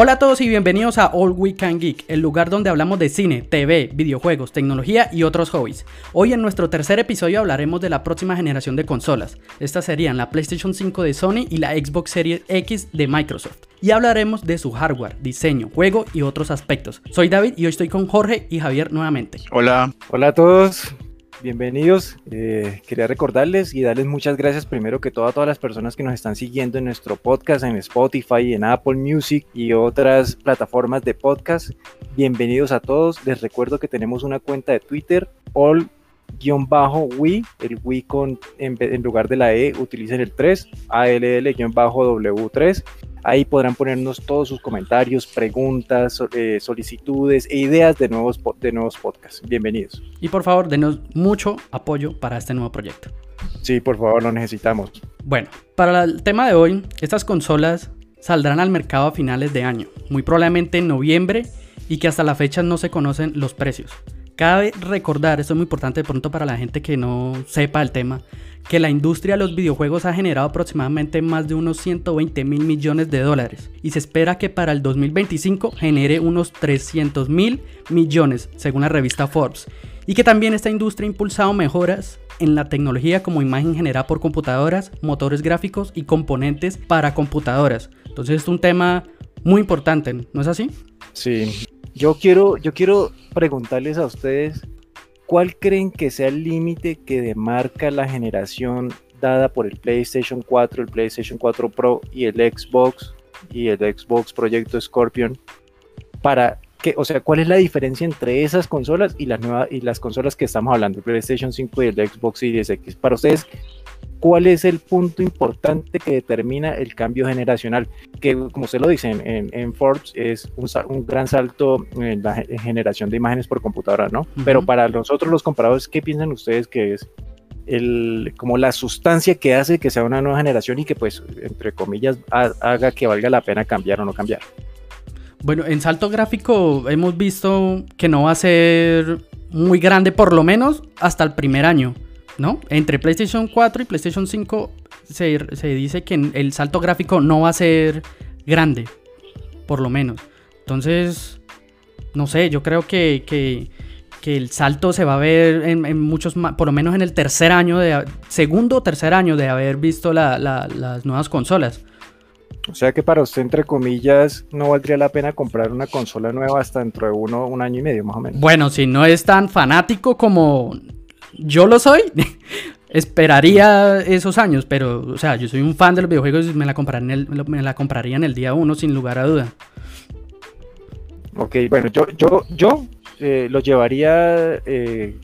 Hola a todos y bienvenidos a All Weekend Geek, el lugar donde hablamos de cine, TV, videojuegos, tecnología y otros hobbies. Hoy en nuestro tercer episodio hablaremos de la próxima generación de consolas. Estas serían la PlayStation 5 de Sony y la Xbox Series X de Microsoft. Y hablaremos de su hardware, diseño, juego y otros aspectos. Soy David y hoy estoy con Jorge y Javier nuevamente. Hola. Hola a todos. Bienvenidos. Eh, quería recordarles y darles muchas gracias primero que todo a todas las personas que nos están siguiendo en nuestro podcast, en Spotify, en Apple Music y otras plataformas de podcast. Bienvenidos a todos. Les recuerdo que tenemos una cuenta de Twitter, all-we, el we con en, en lugar de la E utilicen el 3, ALL-W3 Ahí podrán ponernos todos sus comentarios, preguntas, eh, solicitudes e ideas de nuevos, de nuevos podcasts. Bienvenidos. Y por favor, denos mucho apoyo para este nuevo proyecto. Sí, por favor, lo necesitamos. Bueno, para el tema de hoy, estas consolas saldrán al mercado a finales de año, muy probablemente en noviembre y que hasta la fecha no se conocen los precios. Cabe recordar, esto es muy importante de pronto para la gente que no sepa el tema, que la industria de los videojuegos ha generado aproximadamente más de unos 120 mil millones de dólares y se espera que para el 2025 genere unos 300 mil millones según la revista Forbes y que también esta industria ha impulsado mejoras en la tecnología como imagen generada por computadoras, motores gráficos y componentes para computadoras. Entonces es un tema muy importante, ¿no es así? Sí, yo quiero, yo quiero preguntarles a ustedes, ¿cuál creen que sea el límite que demarca la generación dada por el PlayStation 4, el PlayStation 4 Pro y el Xbox y el Xbox Proyecto Scorpion para que, o sea, cuál es la diferencia entre esas consolas y las nuevas y las consolas que estamos hablando, el PlayStation 5 y el Xbox Series X? Para ustedes, cuál es el punto importante que determina el cambio generacional, que como se lo dicen en, Forbes es un, gran salto en la generación de imágenes por computadora, ¿no? Pero para nosotros los compradores, ¿qué piensan ustedes que es el, como la sustancia que hace que sea una nueva generación y que pues, entre comillas, haga que valga la pena cambiar o no cambiar? Bueno, en salto gráfico hemos visto que no va a ser muy grande, por lo menos hasta el primer año. ¿No? Entre PlayStation 4 y PlayStation 5 se, dice que el salto gráfico no va a ser grande, por lo menos. Entonces, no sé, yo creo que, el salto se va a ver en, muchos, por lo menos en el tercer año, de, segundo o tercer año de haber visto las nuevas consolas. O sea que para usted, entre comillas, no valdría la pena comprar una consola nueva hasta dentro de uno, un año y medio, más o menos. Bueno, si no es tan fanático como yo lo soy, esperaría esos años, pero, o sea, yo soy un fan de los videojuegos y me la, compraría en el, me la compraría en el día uno sin lugar a duda. Ok, bueno, yo, yo, yo eh, lo llevaría eh,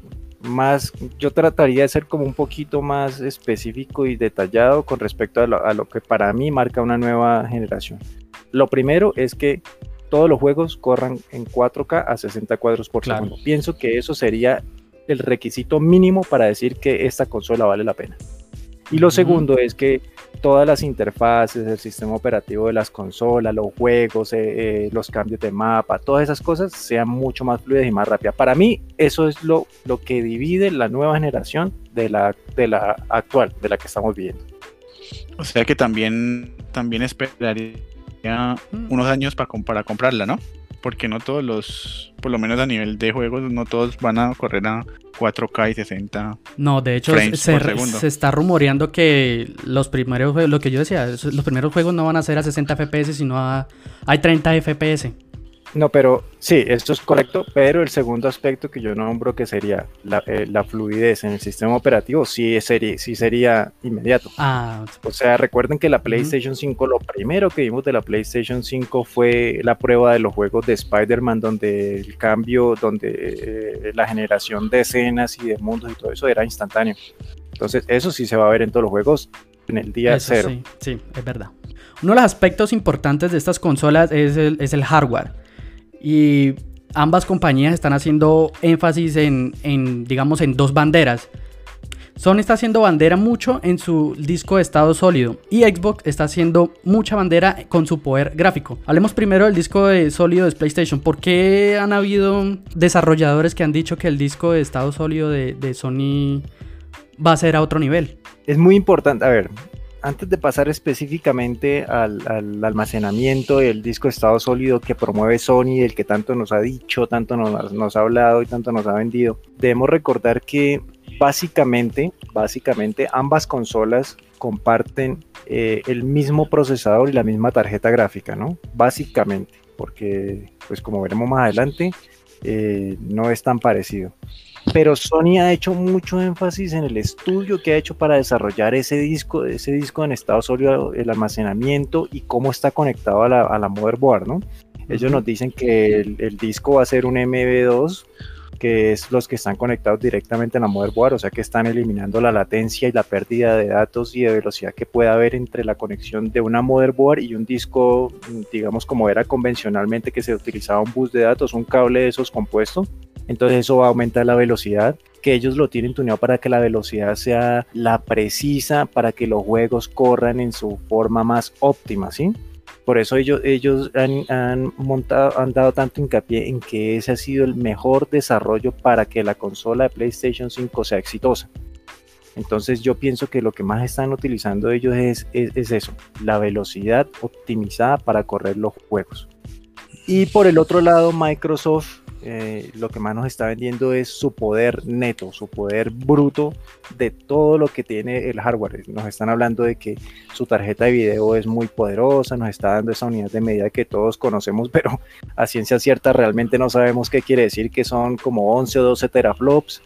más, yo trataría de ser como un poquito más específico y detallado con respecto a lo, a lo que para mí marca una nueva generación. Lo primero es que todos los juegos corran en 4K a 60 cuadros por segundo. Pienso que eso sería el requisito mínimo para decir que esta consola vale la pena. Y lo segundo es que todas las interfaces, el sistema operativo de las consolas, los juegos, eh, eh, los cambios de mapa, todas esas cosas sean mucho más fluidas y más rápidas. Para mí, eso es lo, lo que divide la nueva generación de la, de la actual, de la que estamos viviendo. O sea que también, también esperaría mm. unos años para, para comprarla, ¿no? Porque no todos los, por lo menos a nivel de juegos, no todos van a correr a 4K y 60. No, de hecho se, se, está rumoreando que los primeros lo que yo decía, los primeros juegos no van a ser a 60 FPS, sino a hay 30 FPS. No, pero sí, esto es correcto, pero el segundo aspecto que yo nombro que sería la, eh, fluidez en el sistema operativo sí sería, sí sería inmediato. Ah, o sea, recuerden que la PlayStation 5, lo primero que vimos de la PlayStation 5 fue la prueba de los juegos de Spider-Man, donde el cambio, donde eh, la generación de escenas y de mundos y todo eso era instantáneo. Entonces, eso sí se va a ver en todos los juegos en el día cero. Sí, sí, es verdad. Uno de los aspectos importantes de estas consolas es el, es el hardware y ambas compañías están haciendo énfasis en, digamos, en dos banderas. Sony está haciendo bandera mucho en su disco de estado sólido y Xbox está haciendo mucha bandera con su poder gráfico. Hablemos primero del disco de sólido de PlayStation. ¿Por qué han habido desarrolladores que han dicho que el disco de estado sólido de, Sony va a ser a otro nivel? Es muy importante, a ver, antes de pasar específicamente al, almacenamiento y el disco de estado sólido que promueve Sony, el que tanto nos ha dicho, tanto nos, nos ha hablado y tanto nos ha vendido, debemos recordar que básicamente, básicamente ambas consolas comparten eh, el mismo procesador y la misma tarjeta gráfica, ¿no? Básicamente, porque pues como veremos más adelante, eh, no es tan parecido. Pero Sony ha hecho mucho énfasis en el estudio que ha hecho para desarrollar ese disco, ese disco en estado sólido, el almacenamiento y cómo está conectado a la, a la motherboard, ¿no? Ellos nos dicen que el, el disco va a ser un MB2 que es los que están conectados directamente a la motherboard, o sea que están eliminando la latencia y la pérdida de datos y de velocidad que puede haber entre la conexión de una motherboard y un disco, digamos como era convencionalmente que se utilizaba un bus de datos, un cable de esos compuestos. Entonces eso va a aumentar la velocidad, que ellos lo tienen tuneado para que la velocidad sea la precisa, para que los juegos corran en su forma más óptima, ¿sí? Por eso ellos, ellos han, montado, han dado tanto hincapié en que ese ha sido el mejor desarrollo para que la consola de PlayStation 5 sea exitosa. Entonces yo pienso que lo que más están utilizando ellos es, es, eso, la velocidad optimizada para correr los juegos. Y por el otro lado, Microsoft eh, lo que más nos está vendiendo es su poder neto, su poder bruto de todo lo que tiene el hardware. Nos están hablando de que su tarjeta de video es muy poderosa, nos está dando esa unidad de medida que todos conocemos, pero a ciencia cierta realmente no sabemos qué quiere decir que son como 11 o 12 teraflops.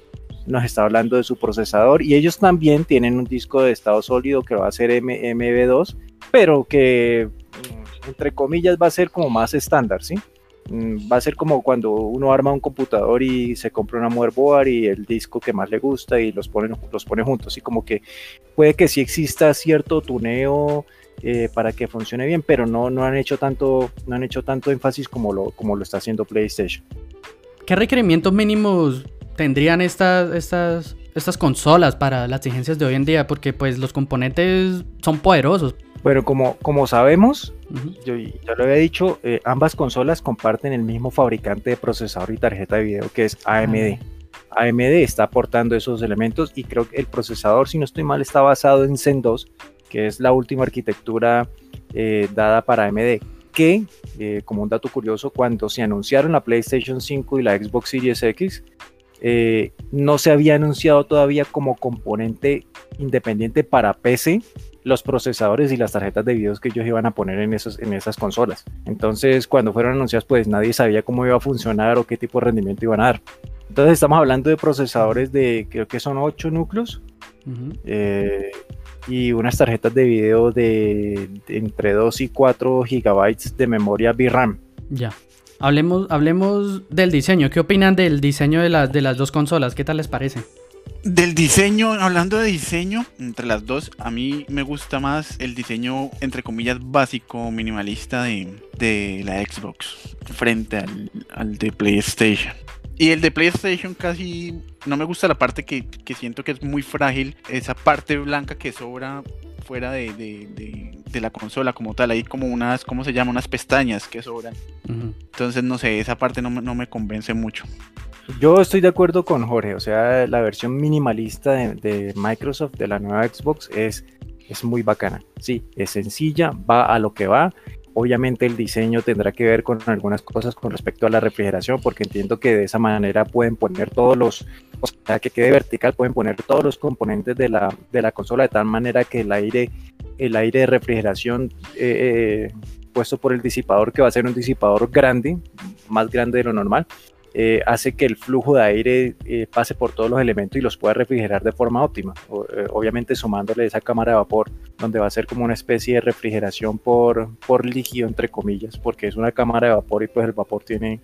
Nos está hablando de su procesador y ellos también tienen un disco de estado sólido que va a ser MB2, pero que mm, entre comillas va a ser como más estándar, ¿sí? Mm, va a ser como cuando uno arma un computador y se compra una motherboard y el disco que más le gusta y los pone, los pone juntos. Y como que puede que sí exista cierto tuneo eh, para que funcione bien, pero no, no, han hecho tanto, no han hecho tanto énfasis como lo, como lo está haciendo PlayStation. ¿Qué requerimientos mínimos tendrían estas, estas, estas consolas para las exigencias de hoy en día? Porque pues los componentes son poderosos. Bueno, como, como sabemos, yo ya lo había dicho, eh, ambas consolas comparten el mismo fabricante de procesador y tarjeta de video que es AMD. AMD está aportando esos elementos y creo que el procesador, si no estoy mal, está basado en Zen 2, que es la última arquitectura eh, dada para AMD. Que, eh, como un dato curioso, cuando se anunciaron la PlayStation 5 y la Xbox Series X, no se había anunciado todavía como componente independiente para PC los procesadores y las tarjetas de videos que ellos iban a poner en, esos, en esas consolas. Entonces, cuando fueron anunciadas, pues nadie sabía cómo iba a funcionar o qué tipo de rendimiento iban a dar. Entonces, estamos hablando de procesadores de, creo que son 8 núcleos. Eh, y unas tarjetas de video de, entre 2 y 4 gigabytes de memoria VRAM. Ya. Hablemos, hablemos del diseño. ¿Qué opinan del diseño de las, de las dos consolas? ¿Qué tal les parece? Del diseño, hablando de diseño, entre las dos, a mí me gusta más el diseño, entre comillas, básico, minimalista de, la Xbox frente al, de PlayStation. Y el de PlayStation casi no me gusta la parte que, siento que es muy frágil, esa parte blanca que sobra fuera de, la consola como tal, hay como unas, ¿cómo se llama? Unas pestañas que sobran. Entonces, no sé, esa parte no, no me convence mucho. Yo estoy de acuerdo con Jorge, o sea, la versión minimalista de, Microsoft de la nueva Xbox es, es muy bacana. Sí, es sencilla, va a lo que va. Obviamente el diseño tendrá que ver con algunas cosas con respecto a la refrigeración, porque entiendo que de esa manera pueden poner todos los, o sea, que quede vertical, pueden poner todos los componentes de la, de la consola de tal manera que el aire, el aire de refrigeración eh, eh, puesto por el disipador, que va a ser un disipador grande, más grande de lo normal, eh, hace que el flujo de aire eh, pase por todos los elementos y los pueda refrigerar de forma óptima. Eh, obviamente sumándole esa cámara de vapor, donde va a ser como una especie de refrigeración por, por líquido, entre comillas, porque es una cámara de vapor y pues el vapor tiene,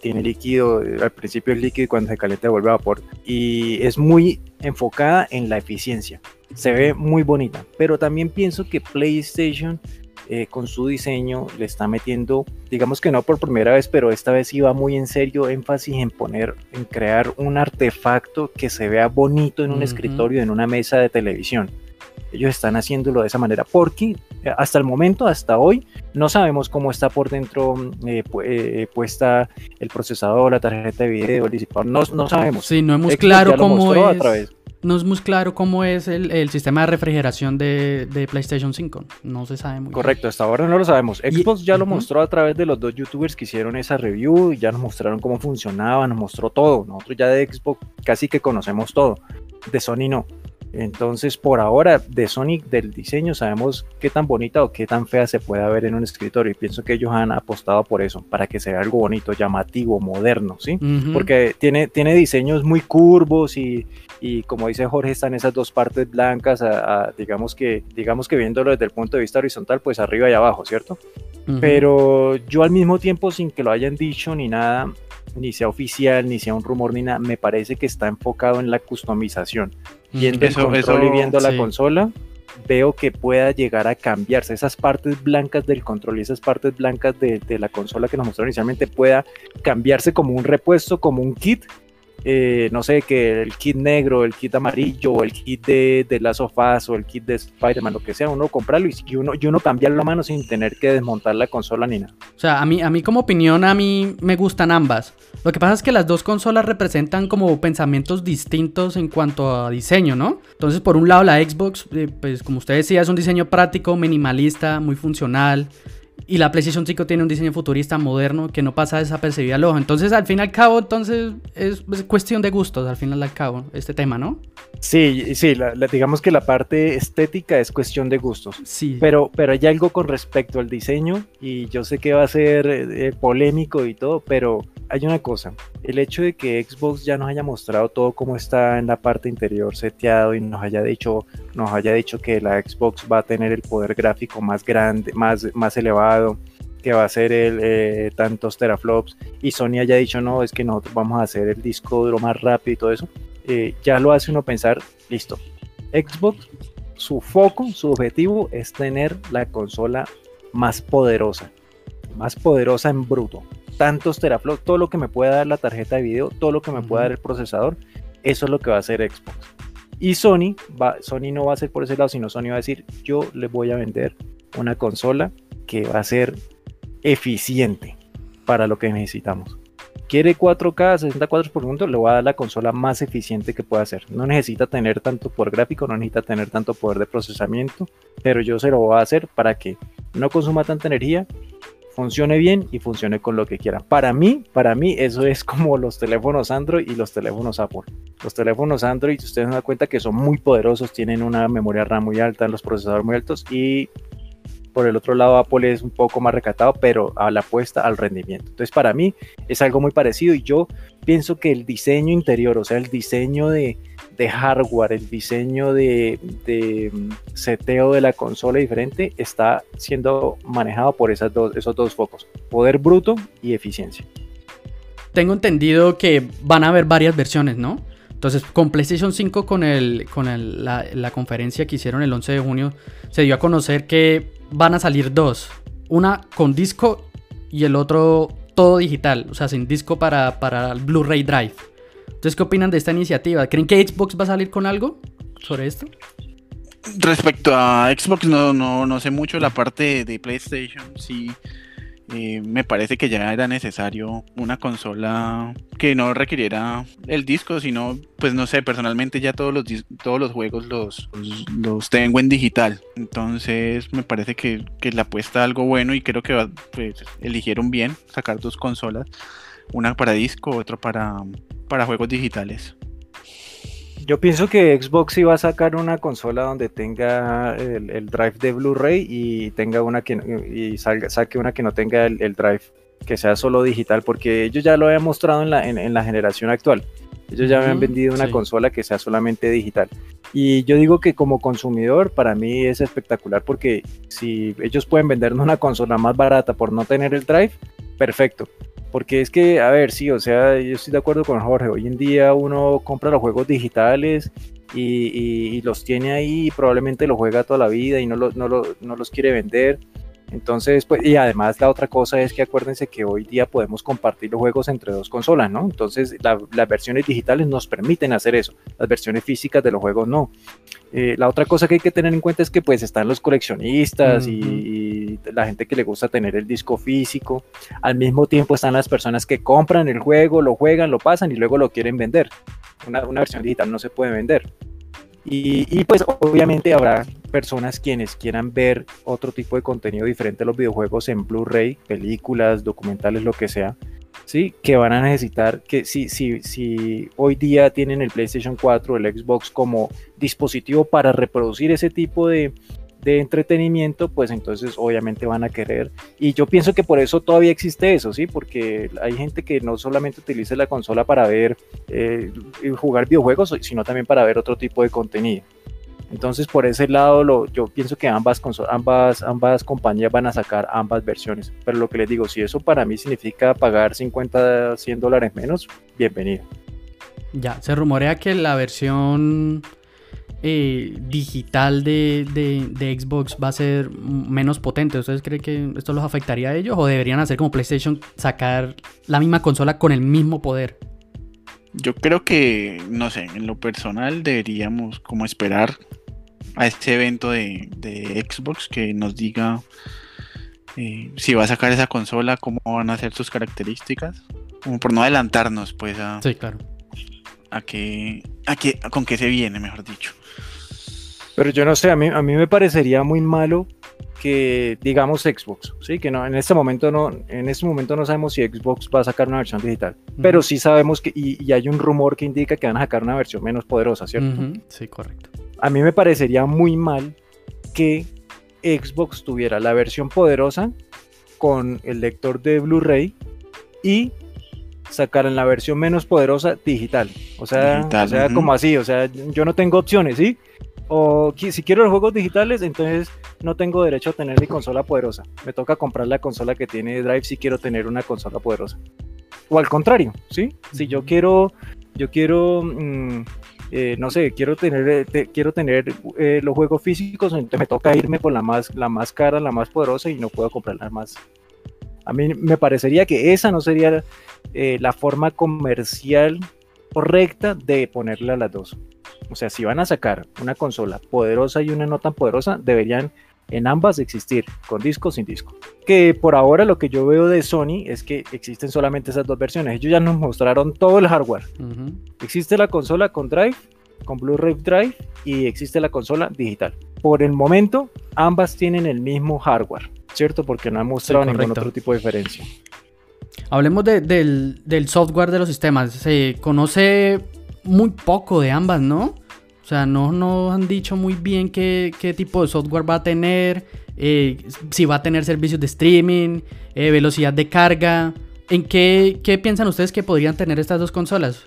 tiene líquido, al principio es líquido y cuando se calienta vuelve a vapor. Y es muy enfocada en la eficiencia. Se ve muy bonita, pero también pienso que PlayStation eh, con su diseño le está metiendo, digamos que no por primera vez, pero esta vez iba muy en serio énfasis en poner, en crear un artefacto que se vea bonito en un escritorio, en una mesa de televisión. Ellos están haciéndolo de esa manera, porque eh, hasta el momento, hasta hoy, no sabemos cómo está por dentro eh, eh, puesta el procesador, la tarjeta de video, el disipador, no, no sabemos. Sí, no hemos claro cómo es. No es muy claro cómo es el, sistema de refrigeración de, PlayStation 5. No se sabe muy Correcto, hasta ahora no lo sabemos. Xbox ya lo mostró a través de los dos youtubers que hicieron esa review. Ya nos mostraron cómo funcionaba, nos mostró todo. Nosotros ya de Xbox casi que conocemos todo. De Sony no. Entonces, por ahora, de Sonic del diseño sabemos qué tan bonita o qué tan fea se puede ver en un escritorio. Y pienso que ellos han apostado por eso, para que sea algo bonito, llamativo, moderno, ¿sí? Porque tiene, tiene diseños muy curvos y, y, como dice Jorge, están esas dos partes blancas, digamos, que, digamos que viéndolo desde el punto de vista horizontal, pues arriba y abajo, ¿cierto? Pero yo al mismo tiempo, sin que lo hayan dicho ni nada, ni sea oficial, ni sea un rumor, ni nada, me parece que está enfocado en la customización. Y en el control y viendo la consola, veo que pueda llegar a cambiarse. Esas partes blancas del control y esas partes blancas de, de la consola que nos mostró inicialmente pueda cambiarse como un repuesto, como un kit eh, no sé, que el kit negro, el kit amarillo, el kit de, de Last of o el kit de Spider-Man, lo que sea, uno comprarlo y, uno, y uno cambiarlo a mano sin tener que desmontar la consola ni nada. O sea, a mí, a mí como opinión, a mí me gustan ambas. Lo que pasa es que las dos consolas representan como pensamientos distintos en cuanto a diseño, ¿no? Entonces, por un lado, la Xbox, eh, pues como usted decía, es un diseño práctico, minimalista, muy funcional. Y la PlayStation 5 tiene un diseño futurista moderno que no pasa desapercibido al ojo. Entonces, al fin y al cabo, entonces es, cuestión de gustos, al fin y al cabo, este tema, ¿no? Sí, sí, digamos que la parte estética es cuestión de gustos. Sí. Pero, pero hay algo con respecto al diseño y yo sé que va a ser eh, polémico y todo, pero hay una cosa, el hecho de que Xbox ya nos haya mostrado todo cómo está en la parte interior seteado y nos haya dicho, nos haya dicho que la Xbox va a tener el poder gráfico más grande, más, más elevado, que va a ser el eh, tantos teraflops y Sony haya dicho no, es que nosotros vamos a hacer el disco duro más rápido y todo eso, eh, ya lo hace uno pensar, listo, Xbox, su foco, su objetivo es tener la consola más poderosa, más poderosa en bruto, tantos teraflops, todo lo que me pueda dar la tarjeta de video, todo lo que me pueda dar el procesador, eso es lo que va a hacer Xbox. Y Sony, va, Sony no va a ser por ese lado, sino Sony va a decir, yo les voy a vender una consola que va a ser eficiente para lo que necesitamos. Quiere 4K, 60 cuadros por segundo, le voy a dar la consola más eficiente que pueda hacer. No necesita tener tanto poder gráfico, no necesita tener tanto poder de procesamiento, pero yo se lo voy a hacer para que no consuma tanta energía funcione bien y funcione con lo que quieran. Para mí, para mí eso es como los teléfonos Android y los teléfonos Apple. Los teléfonos Android, ustedes se dan cuenta que son muy poderosos, tienen una memoria RAM muy alta, los procesadores muy altos y por el otro lado Apple es un poco más recatado, pero a la apuesta al rendimiento. Entonces para mí es algo muy parecido y yo pienso que el diseño interior, o sea, el diseño de, hardware, el diseño de, de, seteo de la consola diferente está siendo manejado por esas dos, esos dos focos, poder bruto y eficiencia. Tengo entendido que van a haber varias versiones, ¿no? Entonces, con PlayStation 5, con, el, con la, la, conferencia que hicieron el 11 de junio, se dio a conocer que van a salir dos. Una con disco y el otro todo digital, o sea, sin disco para, para el Blu-ray Drive. Entonces, ¿qué opinan de esta iniciativa? ¿Creen que Xbox va a salir con algo sobre esto? Respecto a Xbox, no, no, no sé mucho la parte de PlayStation. Sí, eh, me parece que ya era necesario una consola que no requiriera el disco, sino, pues no sé, personalmente ya todos los, todos los juegos los, los, tengo en digital. Entonces, me parece que, que la apuesta algo bueno y creo que pues, eligieron bien sacar dos consolas una para disco, otra para, para juegos digitales. Yo pienso que Xbox iba a sacar una consola donde tenga el, drive de Blu-ray y tenga una que y salga, saque una que no tenga el, drive, que sea solo digital, porque ellos ya lo habían mostrado en la, en, la generación actual. Ellos ya habían vendido una consola que sea solamente digital. Y yo digo que como consumidor, para mí es espectacular porque si ellos pueden vendernos una consola más barata por no tener el drive, perfecto. Porque es que, a ver, sí, o sea, yo estoy de acuerdo con Jorge. Hoy en día uno compra los juegos digitales y, los tiene ahí y probablemente los juega toda la vida y no, no, los quiere vender. Entonces, pues, y además la otra cosa es que acuérdense que hoy día podemos compartir los juegos entre dos consolas, ¿no? Entonces, las versiones digitales nos permiten hacer eso, las versiones físicas de los juegos no. Eh, la otra cosa que hay que tener en cuenta es que pues están los coleccionistas y, la gente que le gusta tener el disco físico. Al mismo tiempo están las personas que compran el juego, lo juegan, lo pasan y luego lo quieren vender. Una, una versión digital no se puede vender. Y, pues obviamente habrá personas quienes quieran ver otro tipo de contenido diferente a los videojuegos en Blu-ray, películas, documentales, lo que sea, ¿sí? Que van a necesitar que si, si, si hoy día tienen el PlayStation 4, el Xbox como dispositivo para reproducir ese tipo de, de entretenimiento, pues entonces obviamente van a querer. Y yo pienso que por eso todavía existe eso, ¿sí? Porque hay gente que no solamente utiliza la consola para ver eh, jugar videojuegos, sino también para ver otro tipo de contenido. Entonces por ese lado lo, yo pienso que ambas, ambas, ambas compañías van a sacar ambas versiones. Pero lo que les digo, si eso para mí significa pagar 50, 100 dólares menos, bienvenido. Ya, se rumorea que la versión eh, digital de, Xbox va a ser menos potente. ¿Ustedes creen que esto los afectaría a ellos o deberían hacer como PlayStation sacar la misma consola con el mismo poder? Yo creo que, no sé, en lo personal deberíamos como esperar a este evento de, Xbox que nos diga eh, si va a sacar esa consola, cómo van a ser sus características. Como por no adelantarnos, pues, a, sí, claro. a que, a que, con qué se viene, mejor dicho. Pero yo no sé, a mí, a mí me parecería muy malo que digamos Xbox, sí, que no en este momento no en este momento no sabemos si Xbox va a sacar una versión digital, pero sí sabemos que y, hay un rumor que indica que van a sacar una versión menos poderosa, ¿cierto? Sí, correcto. A mí me parecería muy mal que Xbox tuviera la versión poderosa con el lector de Blu-ray y sacaran la versión menos poderosa digital. O sea, o sea como así, o sea, yo no tengo opciones, ¿sí? o si quiero los juegos digitales, entonces no tengo derecho a tener mi consola poderosa. Me toca comprar la consola que tiene Drive si quiero tener una consola poderosa. O al contrario, ¿sí? Si yo quiero, yo quiero, mm, eh, no sé, quiero tener, eh, quiero tener eh, los juegos físicos, entonces me toca irme por la más, la más cara, la más poderosa y no puedo comprar la más. A mí me parecería que esa no sería la forma comercial correcta de ponerle a las dos. O sea, si van a sacar una consola poderosa y una no tan poderosa, deberían en ambas existir, con disco o sin disco. Que por ahora lo que yo veo de Sony es que existen solamente esas dos versiones. Ellos ya nos mostraron todo el hardware. Existe la consola con Drive, con Blu-ray Drive y existe la consola digital. Por el momento, ambas tienen el mismo hardware, ¿cierto? Porque no han mostrado ningún otro tipo de diferencia. Hablemos del, del software de los sistemas. Se conoce muy poco de ambas, ¿no? O sea, no nos han dicho muy bien qué, tipo de software va a tener, eh, si va a tener servicios de streaming, eh, velocidad de carga. ¿En qué, qué, piensan ustedes que podrían tener estas dos consolas?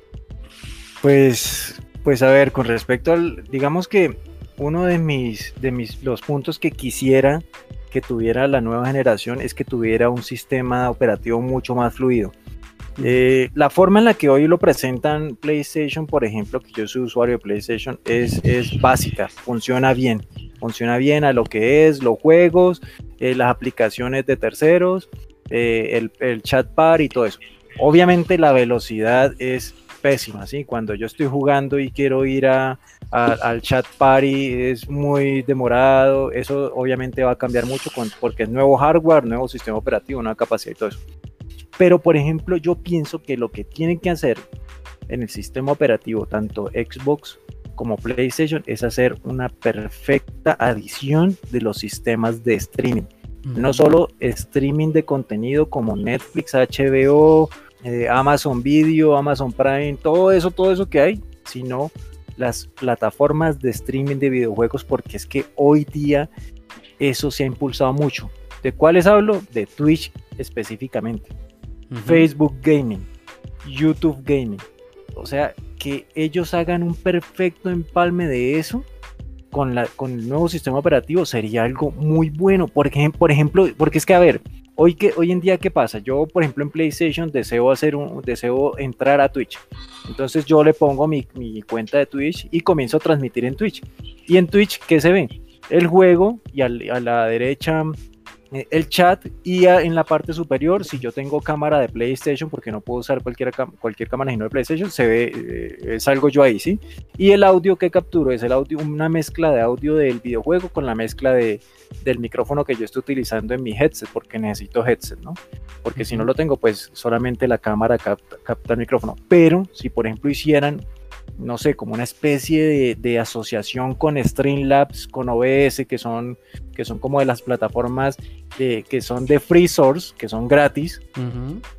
Pues, pues a ver, con respecto al, digamos que uno de mis, de mis, los puntos que quisiera que tuviera la nueva generación es que tuviera un sistema operativo mucho más fluido. Eh, la forma en la que hoy lo presentan PlayStation, por ejemplo, que yo soy usuario de PlayStation, es, básica, funciona bien, funciona bien a lo que es, los juegos, eh, las aplicaciones de terceros, eh, el, chat bar y todo eso. Obviamente la velocidad es pésima, ¿sí? Cuando yo estoy jugando y quiero ir al chat party es muy demorado, eso obviamente va a cambiar mucho porque es nuevo hardware, nuevo sistema operativo, nueva capacidad y todo eso. Pero, por ejemplo, yo pienso que lo que tienen que hacer en el sistema operativo, tanto Xbox como PlayStation, es hacer una perfecta adición de los sistemas de streaming. No solo streaming de contenido como Netflix, HBO, eh, Amazon Video, Amazon Prime, todo eso, todo eso que hay, sino las plataformas de streaming de videojuegos, porque es que hoy día eso se ha impulsado mucho. ¿De cuáles hablo? De Twitch específicamente. Facebook Gaming, YouTube Gaming. O sea, que ellos hagan un perfecto empalme de eso con, la, con el nuevo sistema operativo sería algo muy bueno. Por ejemplo, por ejemplo, porque es que, a ver, hoy, que, hoy en día, ¿qué pasa? Yo, por ejemplo, en PlayStation deseo, hacer un, deseo entrar a Twitch. Entonces yo le pongo mi, mi cuenta de Twitch y comienzo a transmitir en Twitch. Y en Twitch, ¿qué se ve? El juego y a la derecha el chat y en la parte superior, si yo tengo cámara de PlayStation, porque no puedo usar cualquier, cualquier cámara sino de PlayStation, se ve, eh, salgo yo ahí, ¿sí? Y el audio que capturo es el audio, una mezcla de audio del videojuego con la mezcla de, del micrófono que yo estoy utilizando en mi headset, porque necesito headset, ¿no? Porque si no lo tengo, pues solamente la cámara capta, capta el micrófono. Pero si por ejemplo hicieran no sé, como una especie de, asociación con Streamlabs, con OBS, que son, que son como de las plataformas que son de free source, que son gratis,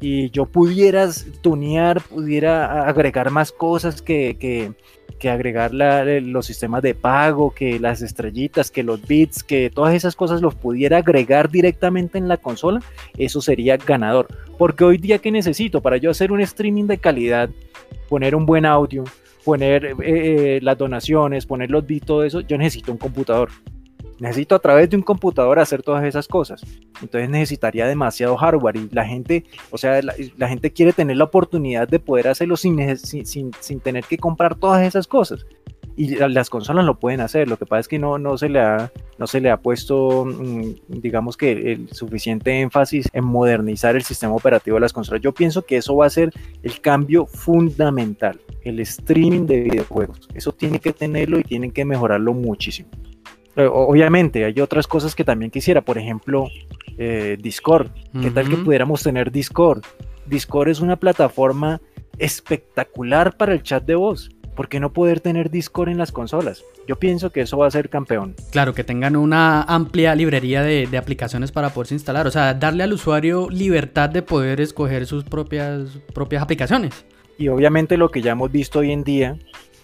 y yo pudiera tunear, pudiera agregar más cosas que, que, que agregar los sistemas de pago, que las estrellitas, que los bits, que todas esas cosas los pudiera agregar directamente en la consola, eso sería ganador. Porque hoy día que necesito para yo hacer un streaming de calidad, poner un buen audio, poner eh, eh, las donaciones, poner los bits, todo eso, yo necesito un computador. Necesito a través de un computador hacer todas esas cosas. Entonces necesitaría demasiado hardware y la gente, o sea, la, gente quiere tener la oportunidad de poder hacerlo sin, sin, sin, tener que comprar todas esas cosas y las consolas lo pueden hacer. Lo que pasa es que no, no, se, le ha, no se le ha puesto, mm, digamos que el suficiente énfasis en modernizar el sistema operativo de las consolas. Yo pienso que eso va a ser el cambio fundamental, el streaming de videojuegos. Eso tiene que tenerlo y tienen que mejorarlo muchísimo. Eh, obviamente, hay otras cosas que también quisiera, por ejemplo, eh, Discord. ¿Qué tal que pudiéramos tener Discord? Discord es una plataforma espectacular para el chat de voz. ¿Por qué no poder tener Discord en las consolas? Yo pienso que eso va a ser campeón. Claro, que tengan una amplia librería de, aplicaciones para poderse instalar. O sea, darle al usuario libertad de poder escoger sus propias, propias aplicaciones. Y obviamente lo que ya hemos visto hoy en día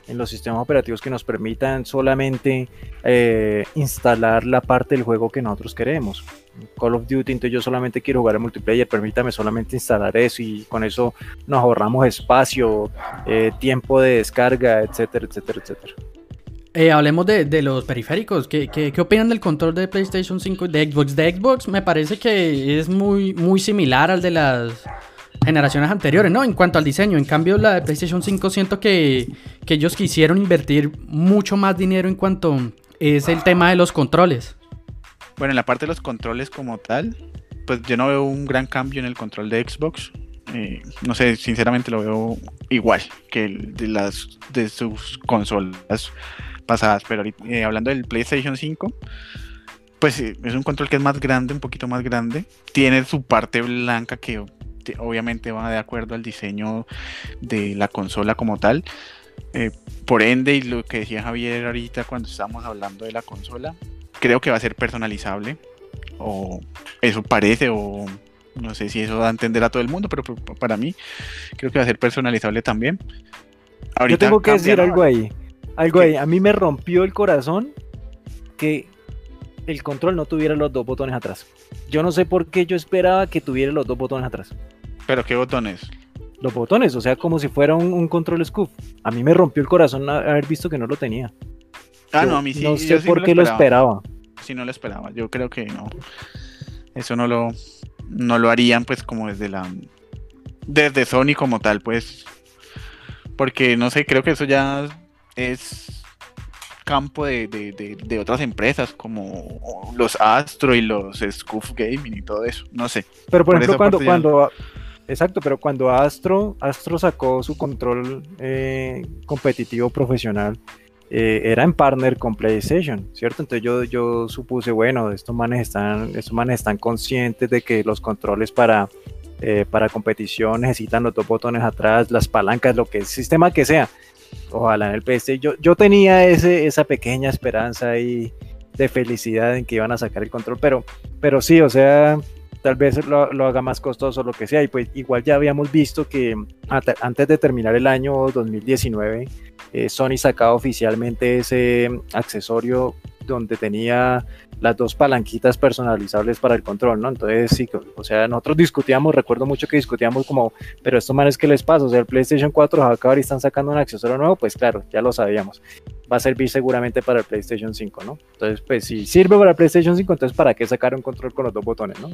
en los sistemas operativos que nos permitan solamente eh, instalar la parte del juego que nosotros queremos. Call of Duty, entonces yo solamente quiero jugar en multiplayer, permítame solamente instalar eso y con eso nos ahorramos espacio, eh, tiempo de descarga, etcétera, etcétera, etcétera. Eh, hablemos de, los periféricos. ¿Qué, ¿Qué, qué, opinan del control de PlayStation 5 y de Xbox? De Xbox me parece que es muy, muy similar al de las generaciones anteriores, ¿no? En cuanto al diseño. En cambio, la de PlayStation 5 siento que, que ellos quisieron invertir mucho más dinero en cuanto es el tema de los controles. Bueno, en la parte de los controles como tal, pues yo no veo un gran cambio en el control de Xbox. Eh, no sé, sinceramente lo veo igual que el de las de sus consolas pasadas. Pero eh, hablando del PlayStation 5, pues eh, es un control que es más grande, un poquito más grande. Tiene su parte blanca que obviamente va de acuerdo al diseño de la consola como tal. por ende, y lo que decía Javier ahorita cuando estábamos hablando de la consola, creo que va a ser personalizable. O eso parece, o no sé si eso da a entender a todo el mundo, pero para mí creo que va a ser personalizable también. Yo tengo que decir algo ahí. Algo ahí. A mí me rompió el corazón que el control no tuviera los dos botones atrás. Yo no sé por qué yo esperaba que tuviera los dos botones atrás. ¿Pero qué botones? Los botones, o sea, como si fuera un, un control scoop. A mí me rompió el corazón haber visto que no lo tenía. Ah, no, a mí sí. No sé por qué lo esperaba. Sí, no lo esperaba. Yo creo que no. Eso no lo, no lo harían, pues, como desde la. Desde Sony como tal, pues. Porque no sé, creo que eso ya es campo de, otras empresas como los Astro y los Scoof Gaming y todo eso. No sé. Pero por, ejemplo, cuando, cuando exacto, pero cuando Astro, Astro sacó su control eh, competitivo profesional, eh, era en partner con PlayStation, ¿cierto? Entonces yo, yo supuse, bueno, estos manes, están, estos manes están conscientes de que los controles para, eh, para competición necesitan los dos botones atrás, las palancas, lo que el sistema que sea. Ojalá en el PS. Yo, yo tenía ese, esa pequeña esperanza ahí de felicidad en que iban a sacar el control, pero, pero sí, o sea, tal vez lo, lo, haga más costoso, lo que sea. Y pues igual ya habíamos visto que antes de terminar el año 2019, eh, Sony sacaba oficialmente ese accesorio donde tenía las dos palanquitas personalizables para el control, ¿no? Entonces, sí, o sea, nosotros discutíamos, recuerdo mucho que discutíamos como, pero esto manes, ¿qué les pasa? O sea, el PlayStation 4 va acabar y están sacando un accesorio nuevo, pues claro, ya lo sabíamos. Va a servir seguramente para el PlayStation 5, ¿no? Entonces, pues si sirve para el PlayStation 5, entonces ¿para qué sacar un control con los dos botones, ¿no?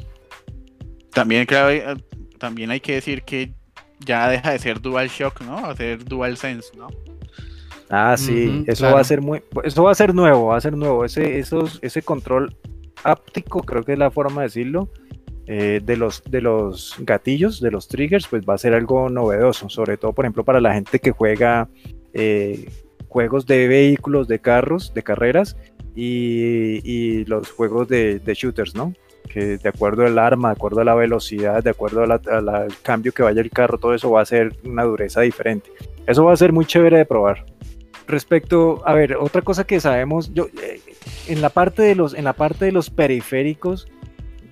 También, claro, también hay que decir que ya deja de ser DualShock, ¿no? A ser DualSense, ¿no? Ah, sí, eso va a ser muy, eso va a ser nuevo, va a ser nuevo. Ese, esos, ese control áptico, creo que es la forma de decirlo, eh, de, los, de los gatillos, de los triggers, pues va a ser algo novedoso, sobre todo, por ejemplo, para la gente que juega eh, juegos de vehículos, de carros, de carreras y, los juegos de, shooters, ¿no? Que de acuerdo al arma, de acuerdo a la velocidad, de acuerdo al cambio que vaya el carro, todo eso va a ser una dureza diferente. Eso va a ser muy chévere de probar. Respecto, a ver, otra cosa que sabemos, yo eh, en la parte de los, en la parte de los periféricos,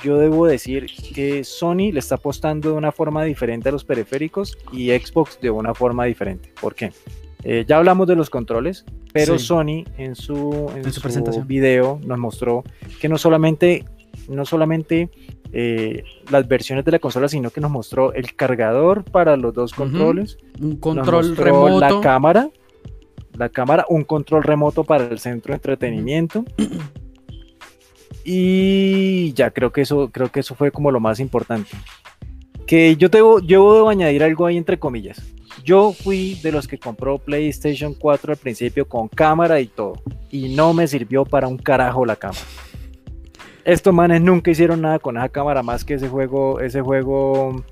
yo debo decir que Sony le está apostando de una forma diferente a los periféricos y Xbox de una forma diferente. ¿Por qué? Eh, ya hablamos de los controles, pero Sony en su, en, su, presentación. video nos mostró que no solamente, no solamente eh, las versiones de la consola, sino que nos mostró el cargador para los dos controles, un control remoto, la cámara, la cámara, un control remoto para el centro de entretenimiento. Y ya creo que eso, creo que eso fue como lo más importante. Que yo debo, yo debo añadir algo ahí entre comillas. Yo fui de los que compró PlayStation 4 al principio con cámara y todo. Y no me sirvió para un carajo la cámara. Estos manes nunca hicieron nada con esa cámara más que ese juego, ese juego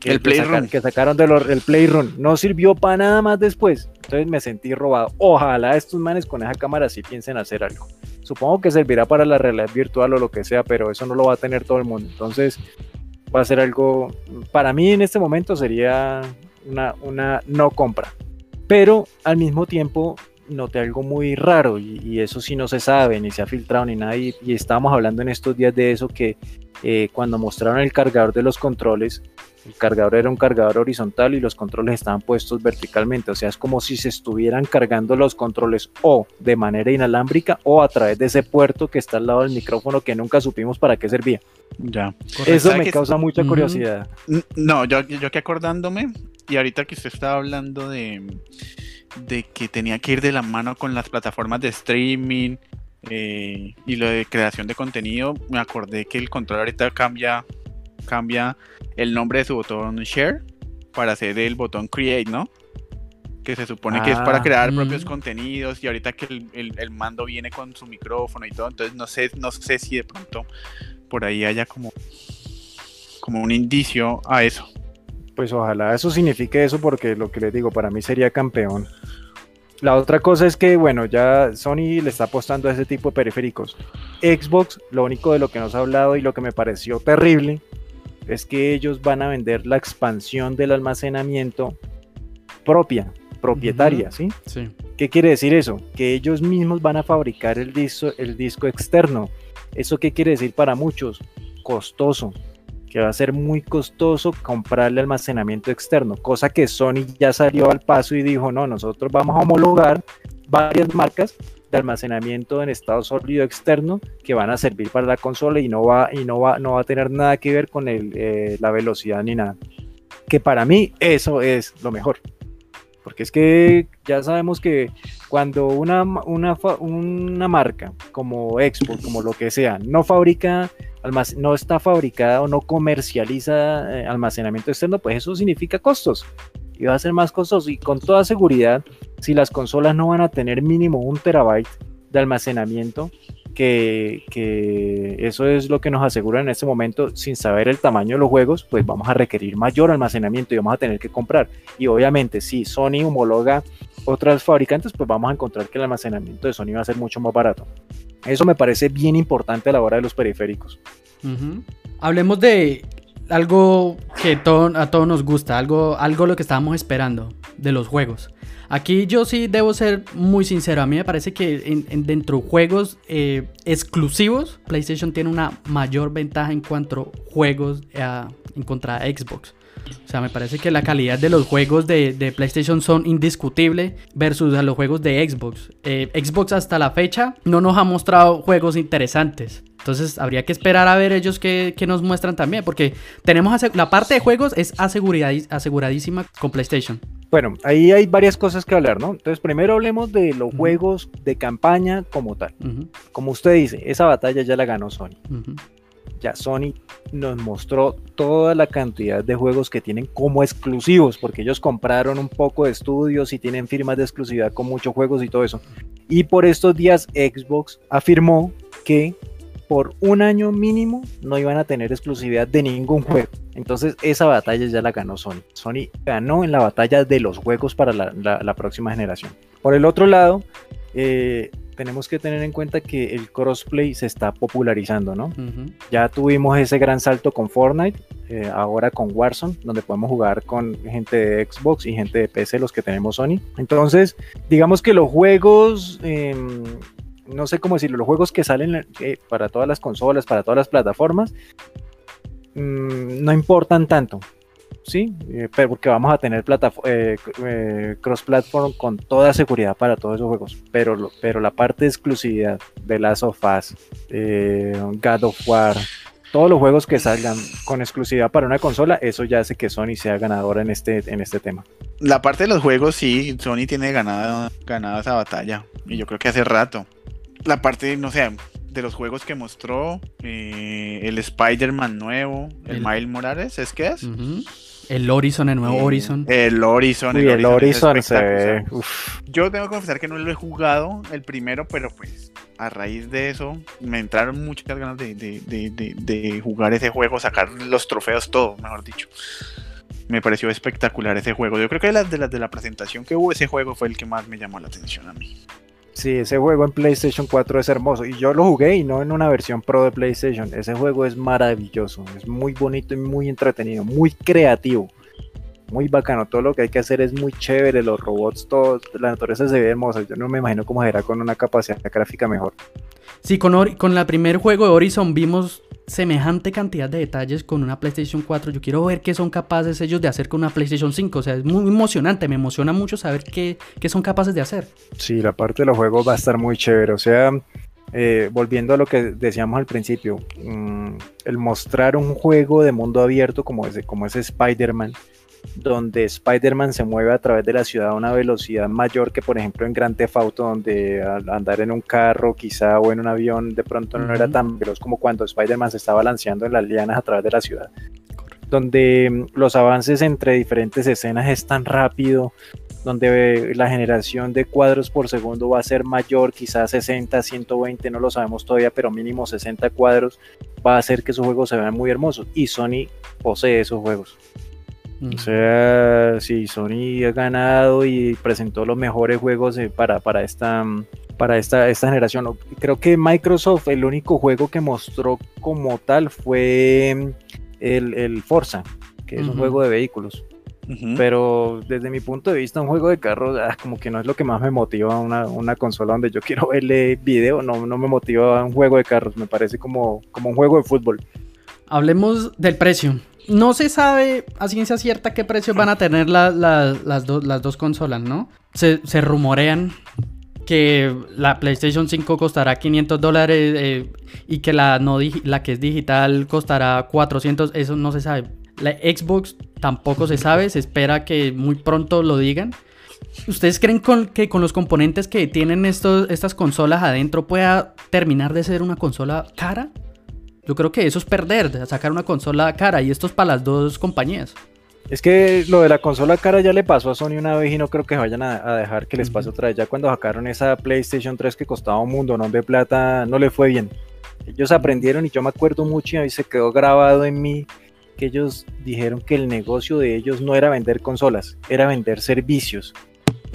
que, el Playroom. que sacaron del el Playroom. No sirvió para nada más después. Entonces me sentí robado. Ojalá estos manes con esa cámara sí piensen hacer algo. Supongo que servirá para la realidad virtual o lo que sea, pero eso no lo va a tener todo el mundo. Entonces va a ser algo, para mí en este momento sería una, no compra. Pero al mismo tiempo noté algo muy raro y, eso sí no se sabe, ni se ha filtrado ni nada. Y, estábamos hablando en estos días de eso que eh, cuando mostraron el cargador de los controles, el cargador era un cargador horizontal y los controles estaban puestos verticalmente. O sea, es como si se estuvieran cargando los controles o de manera inalámbrica o a través de ese puerto que está al lado del micrófono que nunca supimos para qué servía. Ya. Eso me causa mucha curiosidad. No, yo, yo que acordándome, y ahorita que usted estaba hablando de, de que tenía que ir de la mano con las plataformas de streaming eh, y lo de creación de contenido, me acordé que el control ahorita cambia, cambia el nombre de su botón share para hacer el botón create, ¿no? Que se supone que es para ah, crear propios contenidos y ahorita que el, el, mando viene con su micrófono y todo, entonces no sé, no sé si de pronto por ahí haya como, como un indicio a eso pues ojalá eso signifique eso porque lo que les digo, para mí sería campeón. La otra cosa es que, bueno, ya Sony le está apostando a ese tipo de periféricos. Xbox, lo único de lo que nos ha hablado y lo que me pareció terrible es que ellos van a vender la expansión del almacenamiento propia, propietaria, ¿sí? Sí. ¿Qué quiere decir eso? Que ellos mismos van a fabricar el disco, el disco externo. ¿Eso qué quiere decir para muchos? Costoso que va a ser muy costoso comprarle almacenamiento externo, cosa que Sony ya salió al paso y dijo, no, nosotros vamos a homologar varias marcas de almacenamiento en estado sólido externo que van a servir para la consola y no va, y no va, no va a tener nada que ver con eh, la velocidad ni nada. Que para mí eso es lo mejor. Porque es que ya sabemos que cuando una, una, una marca como Expo, como lo que sea, no fabrica no está fabricada o no comercializa eh, almacenamiento externo, pues eso significa costos. Y va a ser más costoso. Y con toda seguridad, si las consolas no van a tener mínimo un terabyte de almacenamiento, que, eso es lo que nos asegura en este momento, sin saber el tamaño de los juegos, pues vamos a requerir mayor almacenamiento y vamos a tener que comprar. Y obviamente, si Sony homologa otras fabricantes, pues vamos a encontrar que el almacenamiento de Sony va a ser mucho más barato. Eso me parece bien importante a la hora de los periféricos. Hablemos de algo que a todos nos gusta, algo, algo lo que estábamos esperando de los juegos. Aquí yo sí debo ser muy sincero. A mí me parece que en, dentro de juegos eh, exclusivos, PlayStation tiene una mayor ventaja en cuanto a juegos eh, en contra de Xbox. O sea, me parece que la calidad de los juegos de, PlayStation son indiscutible versus a los juegos de Xbox. Eh, Xbox hasta la fecha no nos ha mostrado juegos interesantes. Entonces habría que esperar a ver ellos qué, nos muestran también, porque tenemos la parte de juegos es aseguradísima con PlayStation. Bueno, ahí hay varias cosas que hablar, ¿no? Entonces primero hablemos de los juegos de campaña como tal. Como usted dice, esa batalla ya la ganó Sony ya Sony nos mostró toda la cantidad de juegos que tienen como exclusivos, porque ellos compraron un poco de estudios y tienen firmas de exclusividad con muchos juegos y todo eso. Y por estos días Xbox afirmó que por un año mínimo no iban a tener exclusividad de ningún juego. Entonces esa batalla ya la ganó Sony. Sony ganó en la batalla de los juegos para la, próxima generación. Por el otro lado, eh, tenemos que tener en cuenta que el crossplay se está popularizando, ¿no? Ya tuvimos ese gran salto con Fortnite, eh, ahora con Warzone, donde podemos jugar con gente de Xbox y gente de PC, los que tenemos Sony. Entonces, digamos que los juegos, em, no sé cómo decirlo, los juegos que salen eh, para todas las consolas, para todas las plataformas, mm, no importan tanto. Sí, eh, pero porque vamos a tener eh, eh, cross-platform con toda seguridad para todos esos juegos. Pero, pero la parte de exclusividad de Last of Us, God of War, todos los juegos que salgan con exclusividad para una consola, eso ya hace que Sony sea ganadora en este, en este tema. La parte de los juegos, sí, Sony tiene ganada, ganada esa batalla. Y yo creo que hace rato. La parte, no sé, de los juegos que mostró, el Spider-Man nuevo, el, Miles Morales, ¿es que es? El Horizon, el nuevo Horizon. El Horizon. el, Horizon, Yo tengo que confesar que no lo he jugado el primero, pero pues a raíz de eso me entraron muchas ganas de, jugar ese juego, sacar los trofeos, todo, mejor dicho. Me pareció espectacular ese juego. Yo creo que de las de, las de la presentación que hubo, ese juego fue el que más me llamó la atención a mí. Sí, ese juego en PlayStation 4 es hermoso. Y yo lo jugué y no en una versión pro de PlayStation. Ese juego es maravilloso. Es muy bonito y muy entretenido. Muy creativo. Muy bacano. Todo lo que hay que hacer es muy chévere. Los robots, todo. La naturaleza se ve hermosa. Yo no me imagino cómo será con una capacidad gráfica mejor. Sí, con, con la primer juego de Horizon vimos semejante cantidad de detalles con una PlayStation 4. Yo quiero ver qué son capaces ellos de hacer con una PlayStation 5. O sea, es muy emocionante. Me emociona mucho saber qué, son capaces de hacer. Sí, la parte de los juegos va a estar muy chévere. O sea, eh, volviendo a lo que decíamos al principio, mm, el mostrar un juego de mundo abierto como ese, como ese Spider-Man donde Spider-Man se mueve a través de la ciudad a una velocidad mayor que por ejemplo en Grand Theft Auto donde andar en un carro quizá o en un avión de pronto no era tan veloz como cuando Spider-Man se estaba balanceando en las lianas a través de la ciudad donde mm, los avances entre diferentes escenas es tan rápido donde la generación de cuadros por segundo va a ser mayor, quizás 60, 120, no lo sabemos todavía, pero mínimo 60 cuadros, va a hacer que esos juegos se vean muy hermosos. Y Sony posee esos juegos. O sea, sí, Sony ha ganado y presentó los mejores juegos eh, para, para, esta, para esta, esta generación. Creo que Microsoft, el único juego que mostró como tal fue el, el Forza, que es un juego de vehículos. Pero desde mi punto de vista, un juego de carros, ah, como que no es lo que más me motiva una, una consola donde yo quiero verle video, no, no me motiva un juego de carros, me parece como, como un juego de fútbol. Hablemos del precio. No se sabe a ciencia cierta qué precios van a tener las, las, dos consolas, ¿no? Se, rumorean que la PlayStation 5 costará 500 dólares eh, y que la, no, la que es digital costará 400, eso no se sabe. La Xbox tampoco se sabe, se espera que muy pronto lo digan. ¿Ustedes creen que con los componentes que tienen estas consolas adentro pueda terminar de ser una consola cara? Yo creo que eso es perder, sacar una consola cara y esto es para las dos compañías. Es que lo de la consola cara ya le pasó a Sony una vez y no creo que vayan a, dejar que les pase otra vez. Ya cuando sacaron esa PlayStation 3 que costaba un mundo, no de plata, no le fue bien. Ellos aprendieron y yo me acuerdo mucho y se quedó grabado en mí que ellos dijeron que el negocio de ellos no era vender consolas, era vender servicios.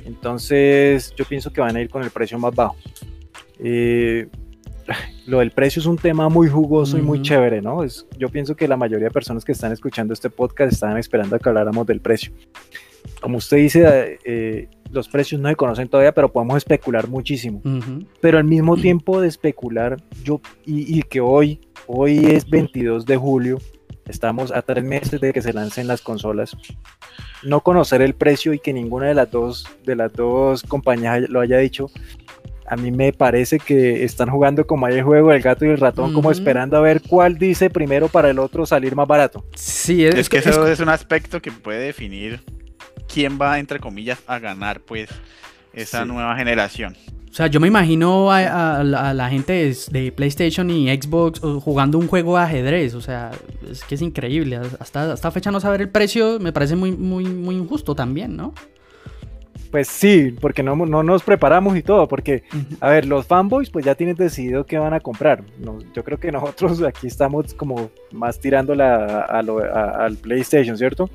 Entonces yo pienso que van a ir con el precio más bajo. Eh, lo del precio es un tema muy jugoso y muy chévere, ¿no? Es, yo pienso que la mayoría de personas que están escuchando este podcast estaban esperando a que habláramos del precio. Como usted dice, eh, los precios no se conocen todavía, pero podemos especular muchísimo. Pero al mismo tiempo de especular, yo, y, que hoy, hoy es 22 de julio, estamos a tres meses de que se lancen las consolas. No conocer el precio y que ninguna de las dos, de las dos compañías lo haya dicho, a mí me parece que están jugando como hay el juego del gato y el ratón, como esperando a ver cuál dice primero para el otro salir más barato. Sí, es, que eso es... un aspecto que puede definir quién va, entre comillas, a ganar, pues, esa nueva generación. O sea, yo me imagino a, la gente de, PlayStation y Xbox jugando un juego de ajedrez. O sea, es que es increíble. Hasta esta fecha no saber el precio me parece muy, muy, muy injusto también, ¿no? Pues sí, porque no, no nos preparamos y todo, porque, a ver, los fanboys pues ya tienen decidido qué van a comprar. yo creo que nosotros aquí estamos como más tirándola al PlayStation, ¿cierto?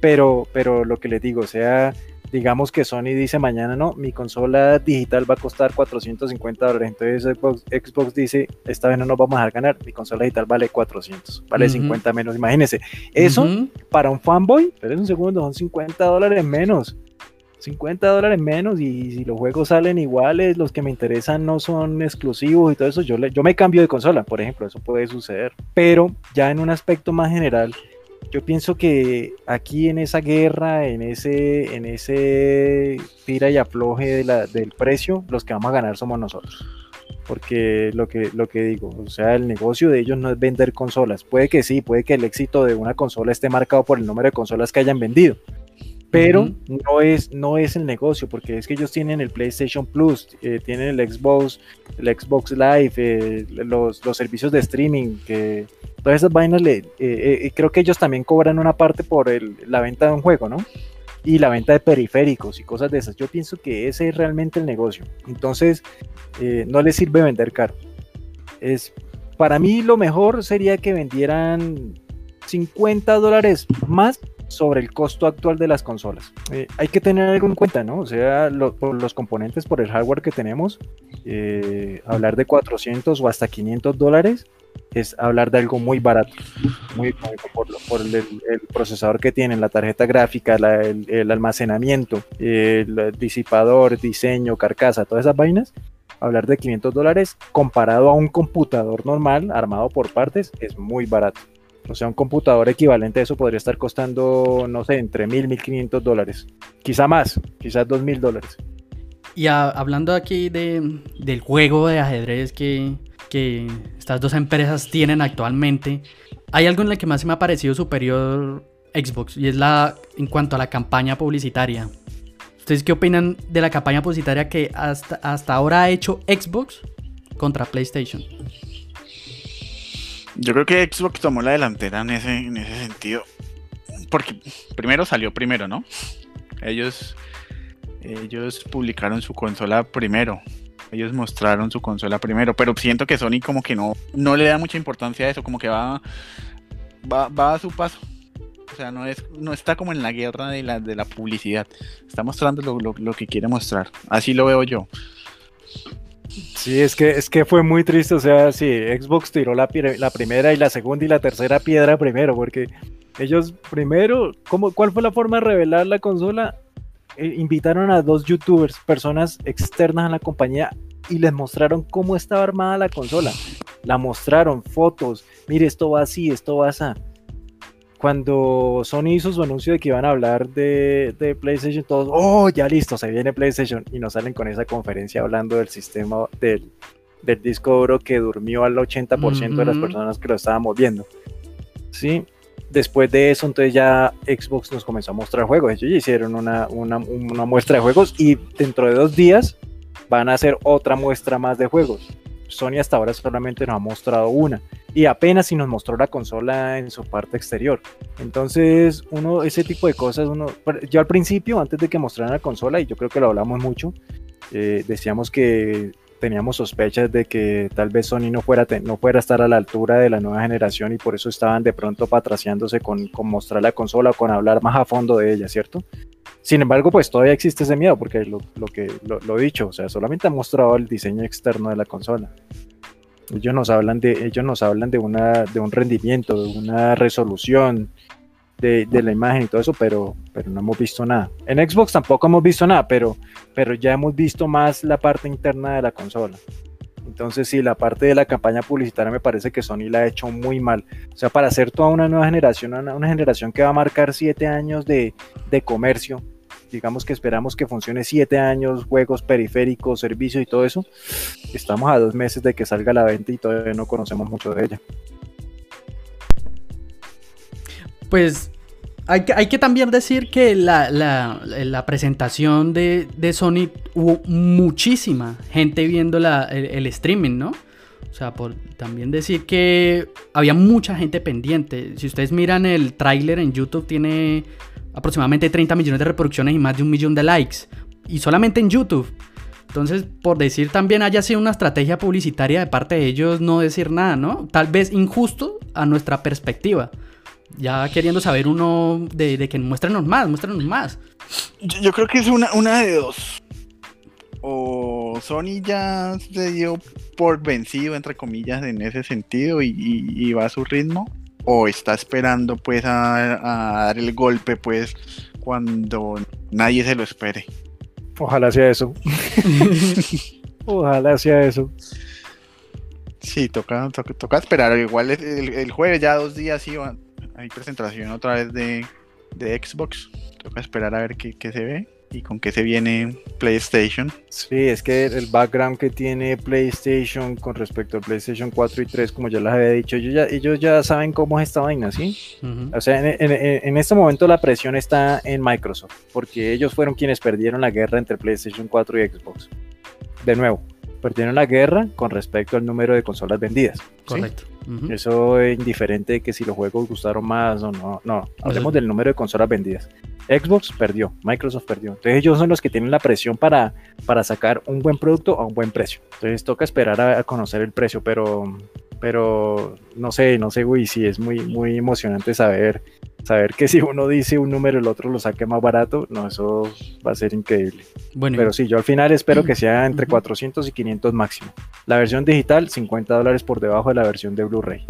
Pero, pero lo que les digo, o sea, digamos que Sony dice mañana, no, mi consola digital va a costar 450 dólares. Entonces Xbox, dice, esta vez no nos vamos a dejar ganar, mi consola digital vale 400, vale 50 menos. Imagínense, eso para un fanboy, pero es un segundo, son 50 dólares menos. 50 dólares menos y si los juegos salen iguales, los que me interesan no son exclusivos y todo eso, yo, yo me cambio de consola, por ejemplo, eso puede suceder. Pero ya en un aspecto más general, yo pienso que aquí en esa guerra, en ese, en ese tira y afloje del precio, los que vamos a ganar somos nosotros. Porque lo que, lo que digo, o sea, el negocio de ellos no es vender consolas. Puede que sí, puede que el éxito de una consola esté marcado por el número de consolas que hayan vendido. Pero no, es, no es el negocio, porque es que ellos tienen el PlayStation Plus, eh, tienen el Xbox, el Xbox Live, eh, los, los servicios de streaming, que todas esas vainas, le, eh, eh, creo que ellos también cobran una parte por la venta de un juego, ¿no? Y la venta de periféricos y cosas de esas. Yo pienso que ese es realmente el negocio. Entonces, eh, no les sirve vender caro. Es, para mí lo mejor sería que vendieran 50 dólares más sobre el costo actual de las consolas. hay que tener algo en cuenta, ¿no? O sea, por los componentes, por el hardware que tenemos, hablar de 400 o hasta 500 dólares es hablar de algo muy barato, muy por, el, procesador que tienen, la tarjeta gráfica, el, almacenamiento, el disipador, diseño, carcasa, todas esas vainas. Hablar de 500 dólares comparado a un computador normal armado por partes es muy barato. O sea, un computador equivalente a eso podría estar costando, no sé, entre 1000 y 1500 dólares. Quizá más, quizás 2000 dólares. Y hablando aquí de, del juego de ajedrez que, que estas dos empresas tienen actualmente, hay algo en el que más me ha parecido superior Xbox y es la en cuanto a la campaña publicitaria. ¿Ustedes qué opinan de la campaña publicitaria que hasta, hasta ahora ha hecho Xbox contra PlayStation? Yo creo que Xbox tomó la delantera en ese, en ese sentido. Porque primero salió primero, ¿no? Ellos, ellos publicaron su consola primero. Ellos mostraron su consola primero, pero siento que Sony como que no, no le da mucha importancia a eso, como que va, va, a su paso. O sea, no, es, no está como en la guerra de la, de la publicidad. Está mostrando lo, que quiere mostrar. Así lo veo yo. Sí, es que, es que fue muy triste. O sea, sí, Xbox tiró la, primera y la segunda y la tercera piedra primero, porque ellos primero, ¿cómo, ¿cuál fue la forma de revelar la consola? Eh, invitaron a dos youtubers, personas externas a la compañía, y les mostraron cómo estaba armada la consola. La mostraron, fotos, mire, esto va así, esto va así. Cuando Sony hizo su anuncio de que iban a hablar de, PlayStation, todos, oh, ya listo, se viene PlayStation, y nos salen con esa conferencia hablando del sistema del, disco duro que durmió al 80% de las personas que lo estaban viendo. Sí, después de eso, entonces ya Xbox nos comenzó a mostrar juegos. Ellos hicieron una, muestra de juegos y dentro de dos días van a hacer otra muestra más de juegos. Sony hasta ahora solamente nos ha mostrado una y apenas si nos mostró la consola en su parte exterior. Entonces, uno, ese tipo de cosas, uno, yo al principio, antes de que mostraran la consola, y yo creo que lo hablamos mucho, eh, decíamos que teníamos sospechas de que tal vez Sony no fuera, no fuera a estar a la altura de la nueva generación y por eso estaban de pronto patraciándose con, con mostrar la consola, con hablar más a fondo de ella, ¿cierto? Sin embargo, pues todavía existe ese miedo porque lo, lo que lo, he dicho, o sea, solamente han mostrado el diseño externo de la consola. Ellos nos hablan de, ellos nos hablan de, una, de un rendimiento, de una resolución, de, la imagen y todo eso, pero, pero no hemos visto nada. En Xbox tampoco hemos visto nada, pero, pero ya hemos visto más la parte interna de la consola. Entonces sí, la parte de la campaña publicitaria me parece que Sony la ha hecho muy mal. O sea, para hacer toda una nueva generación, una, generación que va a marcar siete años de, de comercio, digamos que esperamos que funcione siete años, juegos periféricos, servicios y todo eso, estamos a dos meses de que salga a la venta y todavía no conocemos mucho de ella. Pues hay que, hay que también decir que la, la, presentación de, de, Sony hubo muchísima gente viendo el, streaming, ¿no? O sea, por también decir que había mucha gente pendiente. Si ustedes miran el tráiler en YouTube, tiene aproximadamente 30 millones de reproducciones y más de un millón de likes. y solamente en YouTube. Entonces, por decir también haya sido una estrategia publicitaria de parte de ellos no decir nada, ¿no? Tal vez injusto a nuestra perspectiva. Ya queriendo saber uno de, que muéstrenos más, muéstrenos más. Yo, creo que es una, una de dos. O Sony ya se dio por vencido, entre comillas, en ese sentido y, va a su ritmo. O está esperando pues a, a dar el golpe pues cuando nadie se lo espere. Ojalá sea eso. Ojalá sea eso. Sí, toca, toca, esperar. Igual el, jueves, ya dos días, sí, hay presentación otra vez de, de Xbox. Toca esperar a ver qué, qué se ve y con qué se viene PlayStation. Sí, es que el background que tiene PlayStation con respecto a PlayStation 4 y 3, como ya les había dicho, ellos ya, ellos ya saben cómo es esta vaina, ¿sí? O sea, en, en, este momento la presión está en Microsoft, porque ellos fueron quienes perdieron la guerra entre PlayStation 4 y Xbox. De nuevo, perdieron la guerra con respecto al número de consolas vendidas. Correcto. Eso es indiferente de que si los juegos gustaron más o no. No, hablemos del número de consolas vendidas. Xbox perdió, Microsoft perdió. Entonces ellos son los que tienen la presión para, para sacar un buen producto a un buen precio. Entonces toca esperar a, conocer el precio, pero, pero no sé, no sé, güey, si es muy, muy emocionante saber saber que si uno dice un número el otro lo saque más barato, no, eso va a ser increíble. Bueno, Pero sí, yo al final espero que sea entre 400 y 500 máximo. La versión digital, 50 dólares por debajo de la versión de Blu-ray.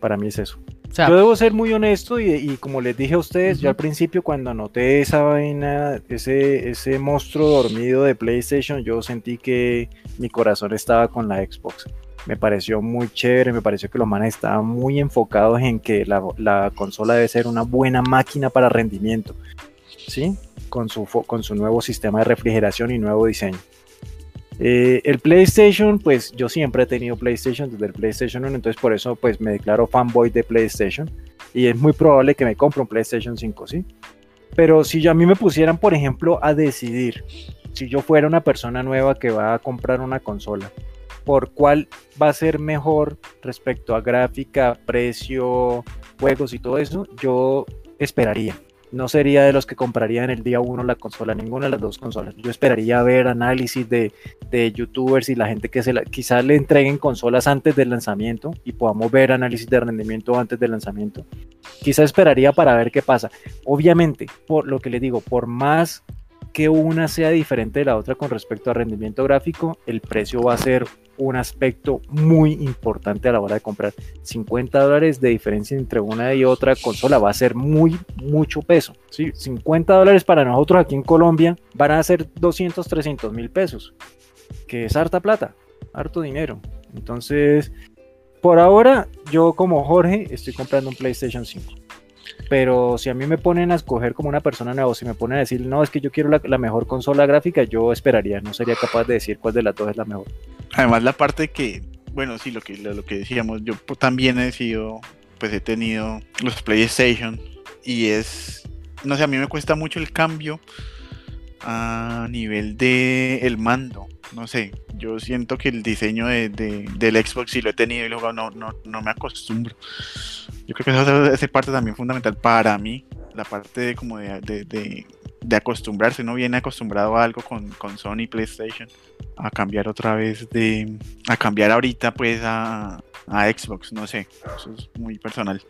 Para mí es eso. yo debo ser muy honesto y, como les dije a ustedes, yo al principio cuando anoté esa vaina, ese, ese monstruo dormido de PlayStation, yo sentí que mi corazón estaba con la Xbox me pareció muy chévere, me pareció que los manes estaban muy enfocados en que la, consola debe ser una buena máquina para rendimiento, ¿sí? Con su, con su nuevo sistema de refrigeración y nuevo diseño. Eh, el PlayStation, pues yo siempre he tenido PlayStation desde el PlayStation 1, entonces por eso pues me declaro fanboy de PlayStation y es muy probable que me compre un PlayStation 5, ¿sí? Pero si yo, a mí me pusieran, por ejemplo, a decidir, si yo fuera una persona nueva que va a comprar una consola, por cuál va a ser mejor respecto a gráfica, precio, juegos y todo eso, yo esperaría. No sería de los que compraría el día uno la consola, ninguna de las dos consolas. Yo esperaría ver análisis de, youtubers y la gente que se la, quizás le entreguen consolas antes del lanzamiento y podamos ver análisis de rendimiento antes del lanzamiento. Quizás esperaría para ver qué pasa. Obviamente, por lo que le digo, por más que una sea diferente de la otra con respecto a rendimiento gráfico, el precio va a ser un aspecto muy importante a la hora de comprar. 50 dólares de diferencia entre una y otra consola va a ser muy, mucho peso. ¿sí? 50 dólares para nosotros aquí en Colombia van a ser 200, 300 mil pesos, que es harta plata, harto dinero. Entonces, por ahora, yo como Jorge estoy comprando un PlayStation 5. Pero si a mí me ponen a escoger como una persona nueva, o si me ponen a decir, no, es que yo quiero la, mejor consola gráfica, yo esperaría, no sería capaz de decir cuál de las dos es la mejor. Además la parte que, bueno, sí, lo que, lo que decíamos, yo también he sido, pues he tenido los PlayStation y es, no sé, a mí me cuesta mucho el cambio a nivel de el mando. No sé, yo siento que el diseño de, del Xbox, si lo he tenido y luego no, no, no me acostumbro. Yo creo que esa es parte también fundamental para mí, la parte de como de, de, de acostumbrarse. Uno viene acostumbrado a algo con, con Sony PlayStation a cambiar otra vez de. a cambiar ahorita, pues a, a Xbox, no sé. Eso es muy personal.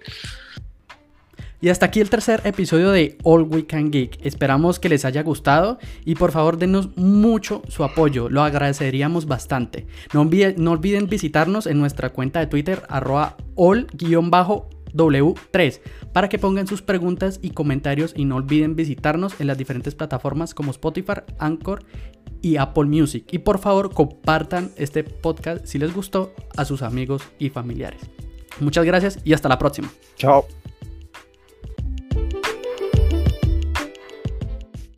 Y hasta aquí el tercer episodio de All We Can Geek. Esperamos que les haya gustado y por favor denos mucho su apoyo, lo agradeceríamos bastante. No, no olviden visitarnos en nuestra cuenta de Twitter arroba all-w3 para que pongan sus preguntas y comentarios y no olviden visitarnos en las diferentes plataformas como Spotify, Anchor y Apple Music. Y por favor compartan este podcast si les gustó a sus amigos y familiares. Muchas gracias y hasta la próxima. Chao.